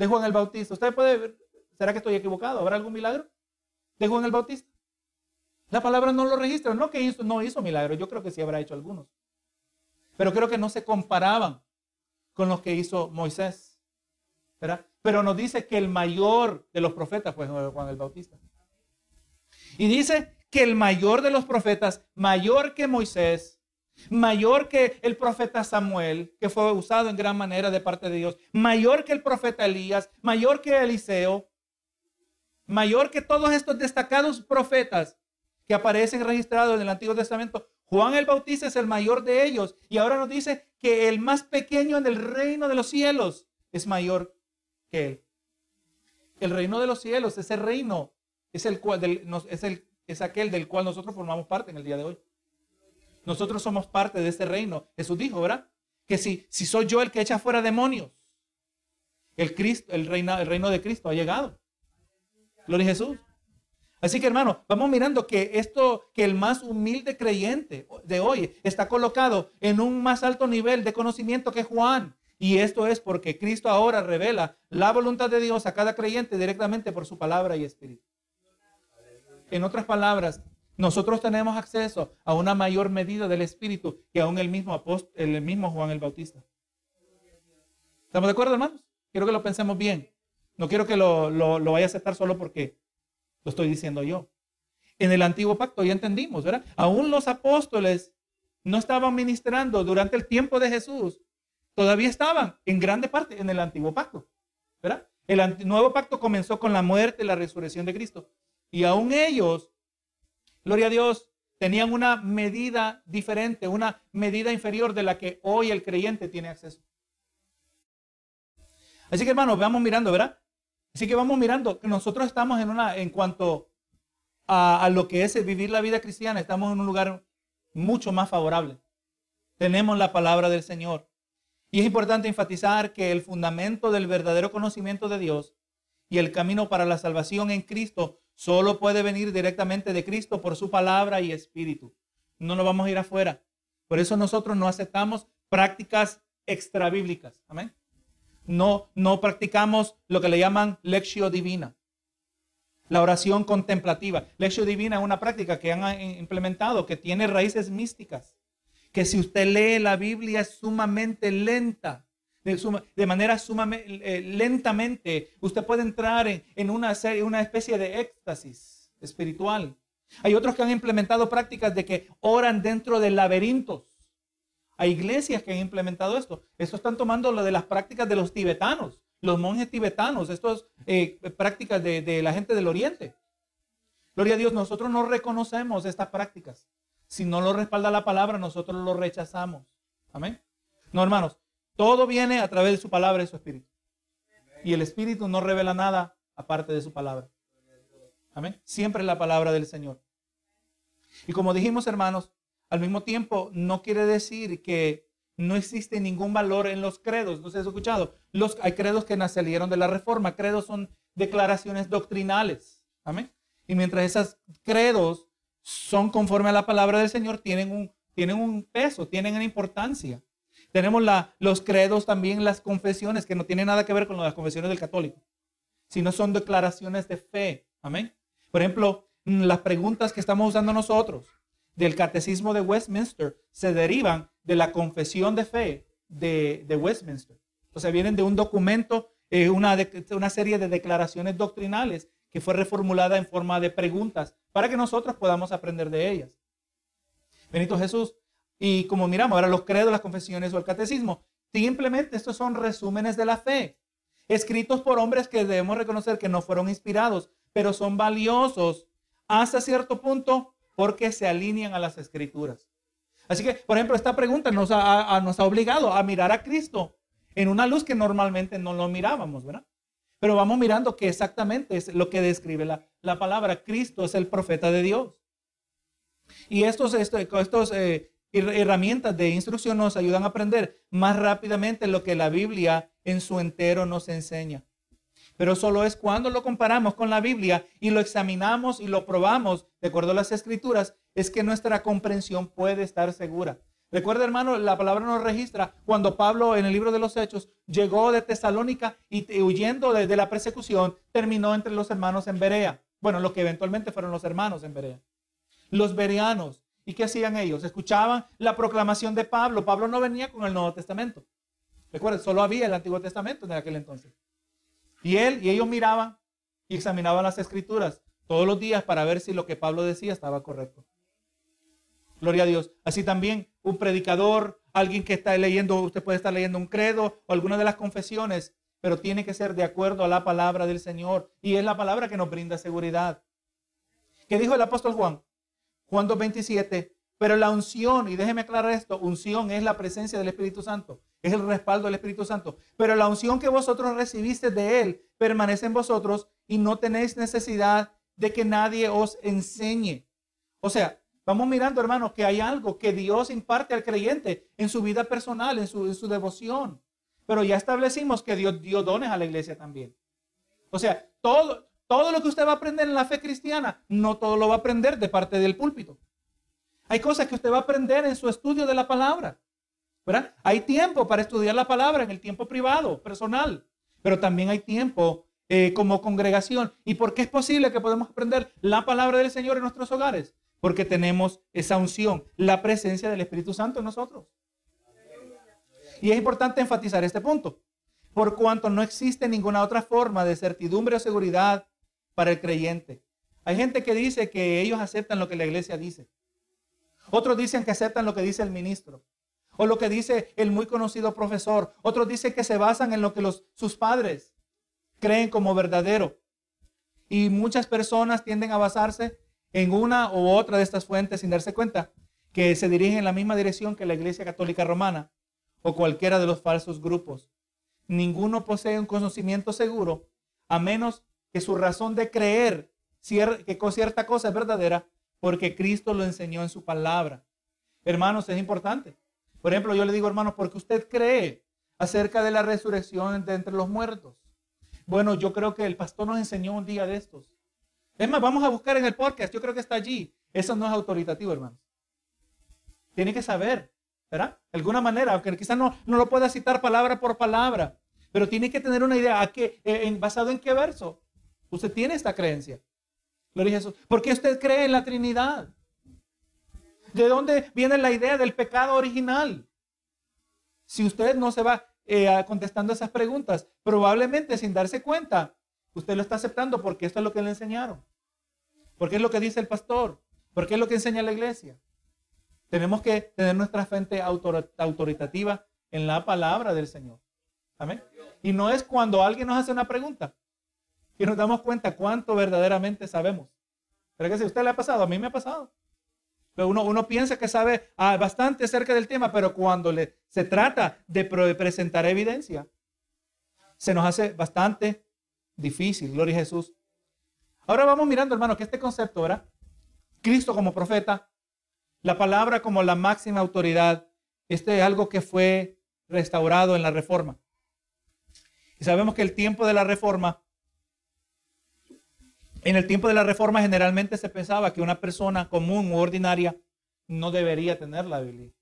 de Juan el Bautista. Usted puede ver, ¿será que estoy equivocado? ¿Habrá algún milagro de Juan el Bautista? La palabra no lo registra. No que hizo, no hizo milagros. Yo creo que sí habrá hecho algunos. Pero creo que no se comparaban con los que hizo Moisés. Pero nos dice que el mayor de los profetas fue Juan el Bautista. Y dice que el mayor de los profetas, mayor que Moisés, mayor que el profeta Samuel, que fue usado en gran manera de parte de Dios, mayor que el profeta Elías, mayor que Eliseo, mayor que todos estos destacados profetas, que aparecen registrados en el Antiguo Testamento. Juan el Bautista es el mayor de ellos y ahora nos dice que el más pequeño en el reino de los cielos es mayor que él. El reino de los cielos, ese reino es, el cual, es, el, es aquel del cual nosotros formamos parte en el día de hoy. Nosotros somos parte de ese reino. Jesús dijo, ¿verdad? Que si, si soy yo el que echa fuera demonios, el, Cristo, el, reino, el reino de Cristo ha llegado. Gloria a Jesús. Así que hermano, vamos mirando que esto, que el más humilde creyente de hoy está colocado en un más alto nivel de conocimiento que Juan. Y esto es porque Cristo ahora revela la voluntad de Dios a cada creyente directamente por su palabra y espíritu. En otras palabras, nosotros tenemos acceso a una mayor medida del espíritu que aún el mismo apóstol, el mismo Juan el Bautista. ¿Estamos de acuerdo, hermanos? Quiero que lo pensemos bien. No quiero que lo, lo, lo vaya a aceptar solo porque lo estoy diciendo yo. En el antiguo pacto ya entendimos, ¿verdad? Aún los apóstoles no estaban ministrando durante el tiempo de Jesús. Todavía estaban en grande parte en el antiguo pacto, ¿verdad? El nuevo pacto comenzó con la muerte y la resurrección de Cristo. Y aún ellos, gloria a Dios, tenían una medida diferente, una medida inferior de la que hoy el creyente tiene acceso. Así que hermanos, vamos mirando, ¿verdad? Así que vamos mirando que nosotros estamos en una, en cuanto a, lo que es vivir la vida cristiana, estamos en un lugar mucho más favorable. Tenemos la palabra del Señor. Y es importante enfatizar que el fundamento del verdadero conocimiento de Dios y el camino para la salvación en Cristo solo puede venir directamente de Cristo por su palabra y espíritu. No nos vamos a ir afuera. Por eso nosotros no aceptamos prácticas extra bíblicas. Amén no, no practicamos lo que le llaman lección divina. La oración contemplativa. Lección divina es una práctica que han implementado que tiene raíces místicas. Que si usted lee la Biblia es sumamente lenta. De, manera sumamente eh, lentamente, usted puede entrar en, una, serie, una especie de éxtasis espiritual. Hay otros que han implementado prácticas de que oran dentro de laberintos. Hay iglesias que han implementado esto. Esto están tomando lo de las prácticas de los tibetanos, los monjes tibetanos, estas eh, prácticas de, de la gente del oriente. Gloria a Dios, nosotros no reconocemos estas prácticas. Si no lo respalda la palabra, nosotros lo rechazamos. Amén. No, hermanos, todo viene a través de su palabra y su espíritu. Y el espíritu no revela nada aparte de su palabra. Amén. Siempre la palabra del Señor. Y como dijimos, hermanos, al mismo tiempo no quiere decir que no existe ningún valor en los credos. ¿No se ha escuchado? Los, hay credos que salieron de la reforma. Credos son declaraciones doctrinales. Amén. Y mientras esos credos son conforme a la palabra del Señor, tienen un, tienen un peso, tienen una importancia. Tenemos los credos también, las confesiones, que no tienen nada que ver con las confesiones del católico, sino son declaraciones de fe. Amén. Por ejemplo, mm, las preguntas que estamos usando nosotros del catecismo de Westminster se derivan de la confesión de fe de, Westminster. O sea, vienen de un documento, eh, una, una serie de declaraciones doctrinales que fue reformulada en forma de preguntas para que nosotros podamos aprender de ellas. Benito Jesús. Y como miramos ahora los credos, las confesiones o el catecismo, simplemente estos son resúmenes de la fe, escritos por hombres que debemos reconocer que no fueron inspirados, pero son valiosos hasta cierto punto porque se alinean a las escrituras. Así que, por ejemplo, esta pregunta nos ha, nos ha obligado a mirar a Cristo en una luz que normalmente no lo mirábamos, ¿verdad? Pero vamos mirando que exactamente es lo que describe la, la palabra. Cristo es el profeta de Dios. Y estos, estos, estos eh, herramientas de instrucción nos ayudan a aprender más rápidamente lo que la Biblia en su entero nos enseña. Pero solo es cuando lo comparamos con la Biblia y lo examinamos y lo probamos de acuerdo a las escrituras, es que nuestra comprensión puede estar segura. Recuerda, hermano, la palabra nos registra cuando Pablo en el libro de los Hechos llegó de Tesalónica y huyendo de, la persecución, terminó entre los hermanos en Berea. Bueno, lo que eventualmente fueron los hermanos en Berea. Los bereanos. ¿Y qué hacían ellos? Escuchaban la proclamación de Pablo. Pablo no venía con el Nuevo Testamento. Recuerden, solo había el Antiguo Testamento en aquel entonces. Y él y ellos miraban y examinaban las escrituras todos los días para ver si lo que Pablo decía estaba correcto. Gloria a Dios. Así también un predicador, alguien que está leyendo, usted puede estar leyendo un credo o alguna de las confesiones, pero tiene que ser de acuerdo a la palabra del Señor. Y es la palabra que nos brinda seguridad. ¿Qué dijo el apóstol Juan? Juan 2.27. Pero la unción, y déjeme aclarar esto, unción es la presencia del Espíritu Santo, es el respaldo del Espíritu Santo. Pero la unción que vosotros recibiste de Él permanece en vosotros y no tenéis necesidad de que nadie os enseñe. O sea, Vamos mirando, hermanos, que hay algo que Dios imparte al creyente en su vida personal, en su, su devoción. Pero ya establecimos que Dios dio dones a la iglesia también. O sea, todo, todo lo que usted va a aprender en la fe cristiana, no todo lo va a aprender de parte del púlpito. Hay cosas que usted va a aprender en su estudio de la palabra. ¿verdad? Hay tiempo para estudiar la palabra en el tiempo privado, personal. Pero también hay tiempo eh, como congregación. ¿Y por qué es posible que podamos aprender la palabra del Señor en nuestros hogares? porque tenemos esa unción, la presencia del Espíritu Santo en nosotros. Y es importante enfatizar este punto, por cuanto no existe ninguna otra forma de certidumbre o seguridad para el creyente. Hay gente que dice que ellos aceptan lo que la iglesia dice. Otros dicen que aceptan lo que dice el ministro o lo que dice el muy conocido profesor. Otros dicen que se basan en lo que sus padres creen como verdadero. Y muchas personas tienden a basarse en una u otra de estas fuentes sin darse cuenta que se dirigen en la misma dirección que la Iglesia Católica Romana o cualquiera de los falsos grupos. Ninguno posee un conocimiento seguro a menos que su razón de creer que cierta cosa es verdadera porque Cristo lo enseñó en su palabra. Hermanos, es importante. Por ejemplo, yo le digo, hermanos, porque usted cree acerca de la resurrección de entre los muertos. Bueno, yo creo que el pastor nos enseñó un día de estos es más, vamos a buscar en el podcast. Yo creo que está allí. Eso no es autoritativo, hermanos. Tiene que saber, ¿verdad? De alguna manera, aunque quizás no, no lo pueda citar palabra por palabra, pero tiene que tener una idea. ¿a qué, eh, en, ¿Basado en qué verso? Usted tiene esta creencia. Gloria a Jesús. ¿Por qué usted cree en la Trinidad? ¿De dónde viene la idea del pecado original? Si usted no se va eh, contestando esas preguntas, probablemente sin darse cuenta, usted lo está aceptando porque esto es lo que le enseñaron. porque es lo que dice el pastor, porque es lo que enseña la iglesia. Tenemos que tener nuestra frente autoritativa en la palabra del Señor. Amén. Y no es cuando alguien nos hace una pregunta y nos damos cuenta cuánto verdaderamente sabemos. Pero que si usted le ha pasado, a mí me ha pasado. Pero uno, uno piensa que sabe ah, bastante acerca del tema, pero cuando le, se trata de presentar evidencia, se nos hace bastante difícil. Gloria a Jesús. Ahora vamos mirando, hermano, que este concepto, ¿verdad? Cristo como profeta, la palabra como la máxima autoridad, este es algo que fue restaurado en la reforma. Y sabemos que el tiempo de la reforma, en el tiempo de la reforma generalmente se pensaba que una persona común u ordinaria no debería tener la Biblia.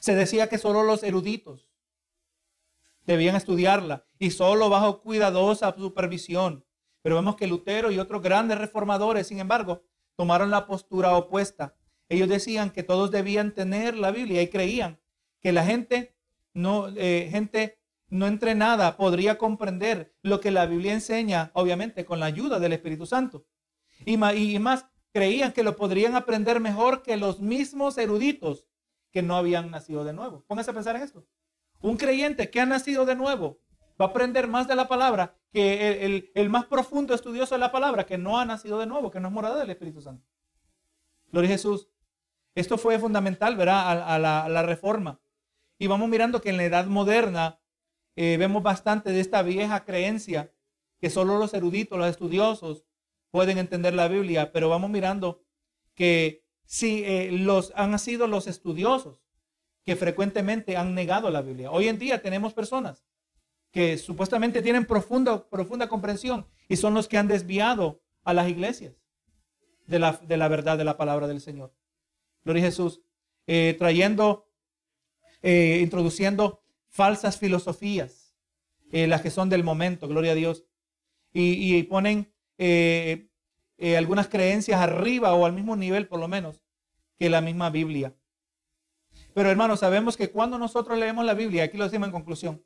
Se decía que solo los eruditos debían estudiarla y solo bajo cuidadosa supervisión. Pero vemos que Lutero y otros grandes reformadores, sin embargo, tomaron la postura opuesta. Ellos decían que todos debían tener la Biblia y creían que la gente no, eh, gente no entrenada podría comprender lo que la Biblia enseña, obviamente con la ayuda del Espíritu Santo. Y más, creían que lo podrían aprender mejor que los mismos eruditos que no habían nacido de nuevo. Pónganse a pensar en esto. Un creyente que ha nacido de nuevo va a aprender más de la palabra que el, más profundo estudioso de la palabra que no ha nacido de nuevo, que no es morada del Espíritu Santo. Gloria a Jesús. Esto fue fundamental, ¿verdad? A, la, reforma. Y vamos mirando que en la edad moderna eh, vemos bastante de esta vieja creencia que solo los eruditos, los estudiosos pueden entender la Biblia, pero vamos mirando que si eh, los han sido los estudiosos que frecuentemente han negado la Biblia. Hoy en día tenemos personas que supuestamente tienen profunda, profunda comprensión y son los que han desviado a las iglesias de la, de la verdad de la palabra del Señor. Gloria a Jesús. Eh, trayendo, eh, introduciendo falsas filosofías, eh, las que son del momento, gloria a Dios. Y, y ponen algunas creencias arriba o al mismo nivel, por lo menos, que la misma Biblia. Pero hermanos, sabemos que cuando nosotros leemos la Biblia, aquí lo decimos en conclusión,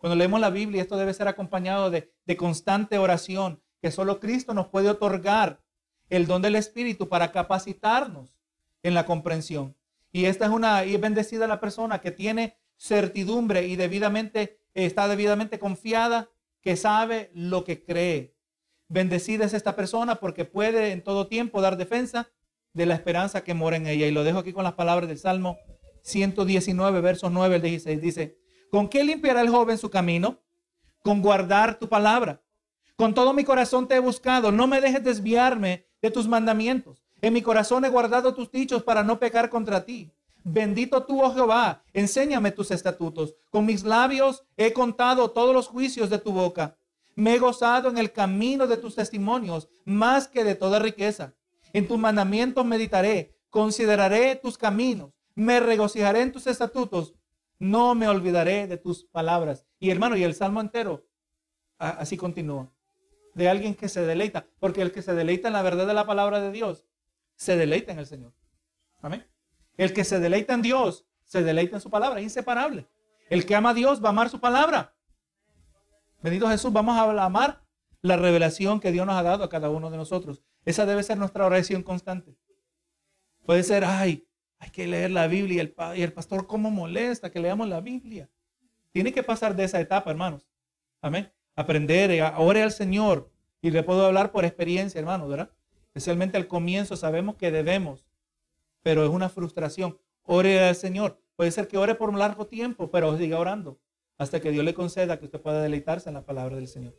cuando leemos la Biblia, esto debe ser acompañado de, constante oración, que solo Cristo nos puede otorgar el don del Espíritu para capacitarnos en la comprensión. Y esta es una, y es bendecida la persona que tiene certidumbre y debidamente, está debidamente confiada, que sabe lo que cree. Bendecida es esta persona porque puede en todo tiempo dar defensa de la esperanza que mora en ella. Y lo dejo aquí con las palabras del Salmo 119, versos 9 al 16, dice, ¿con qué limpiará el joven su camino? Con guardar tu palabra. Con todo mi corazón te he buscado, no me dejes desviarme de tus mandamientos. En mi corazón he guardado tus dichos para no pecar contra ti. Bendito tú, oh Jehová, enséñame tus estatutos. Con mis labios he contado todos los juicios de tu boca. Me he gozado en el camino de tus testimonios, más que de toda riqueza. En tus mandamientos meditaré, consideraré tus caminos me regocijaré en tus estatutos, no me olvidaré de tus palabras. Y hermano, y el salmo entero, así continúa, de alguien que se deleita, porque el que se deleita en la verdad de la palabra de Dios, se deleita en el Señor. Amén. El que se deleita en Dios, se deleita en su palabra, inseparable. El que ama a Dios va a amar su palabra. Bendito Jesús, vamos a amar la revelación que Dios nos ha dado a cada uno de nosotros. Esa debe ser nuestra oración constante. Puede ser, ay, hay que leer la Biblia y el, y el pastor cómo molesta que leamos la Biblia. Tiene que pasar de esa etapa, hermanos. Amén. Aprender, eh, ore al Señor. Y le puedo hablar por experiencia, hermanos, ¿verdad? Especialmente al comienzo sabemos que debemos, pero es una frustración. Ore al Señor. Puede ser que ore por un largo tiempo, pero siga orando hasta que Dios le conceda que usted pueda deleitarse en la palabra del Señor.